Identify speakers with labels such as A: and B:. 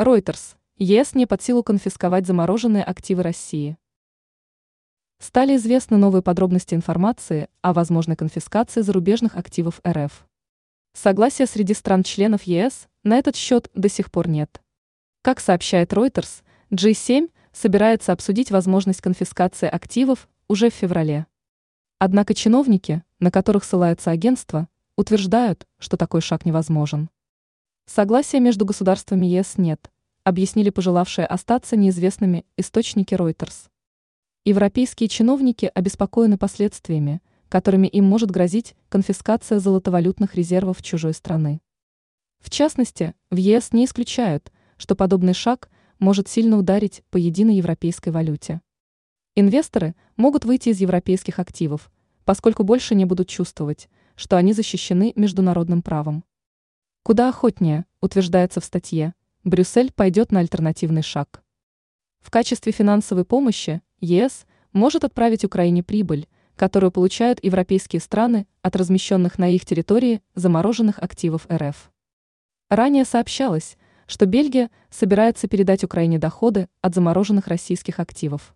A: Reuters. ЕС не под силу конфисковать замороженные активы России. Стали известны новые подробности информации о возможной конфискации зарубежных активов РФ. Согласия среди стран-членов ЕС на этот счет до сих пор нет. Как сообщает Reuters, G7 собирается обсудить возможность конфискации активов уже в феврале. Однако чиновники, на которых ссылается агентство, утверждают, что такой шаг невозможен. Согласия между государствами ЕС нет, объяснили пожелавшие остаться неизвестными источники Reuters. Европейские чиновники обеспокоены последствиями, которыми им может грозить конфискация золотовалютных резервов чужой страны. В частности, в ЕС не исключают, что подобный шаг может сильно ударить по единой европейской валюте. Инвесторы могут выйти из европейских активов, поскольку больше не будут чувствовать, что они защищены международным правом. Куда охотнее, утверждается в статье, Брюссель пойдет на альтернативный шаг. В качестве финансовой помощи ЕС может отправить Украине прибыль, которую получают европейские страны от размещенных на их территории замороженных активов РФ. Ранее сообщалось, что Бельгия собирается передать Украине доходы от замороженных российских активов.